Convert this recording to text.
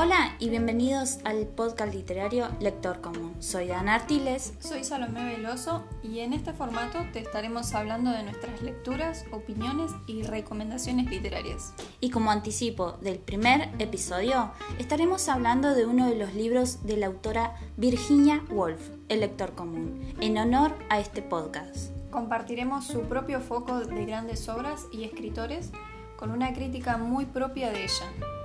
Hola y bienvenidos al podcast literario Lector Común. Soy Dana Artiles. Soy Salomé Veloso y en este formato te estaremos hablando de nuestras lecturas, opiniones y recomendaciones literarias. Y como anticipo del primer episodio, estaremos hablando de uno de los libros de la autora Virginia Woolf, El Lector Común, en honor a este podcast. Compartiremos su propio foco de grandes obras y escritores con una crítica muy propia de ella.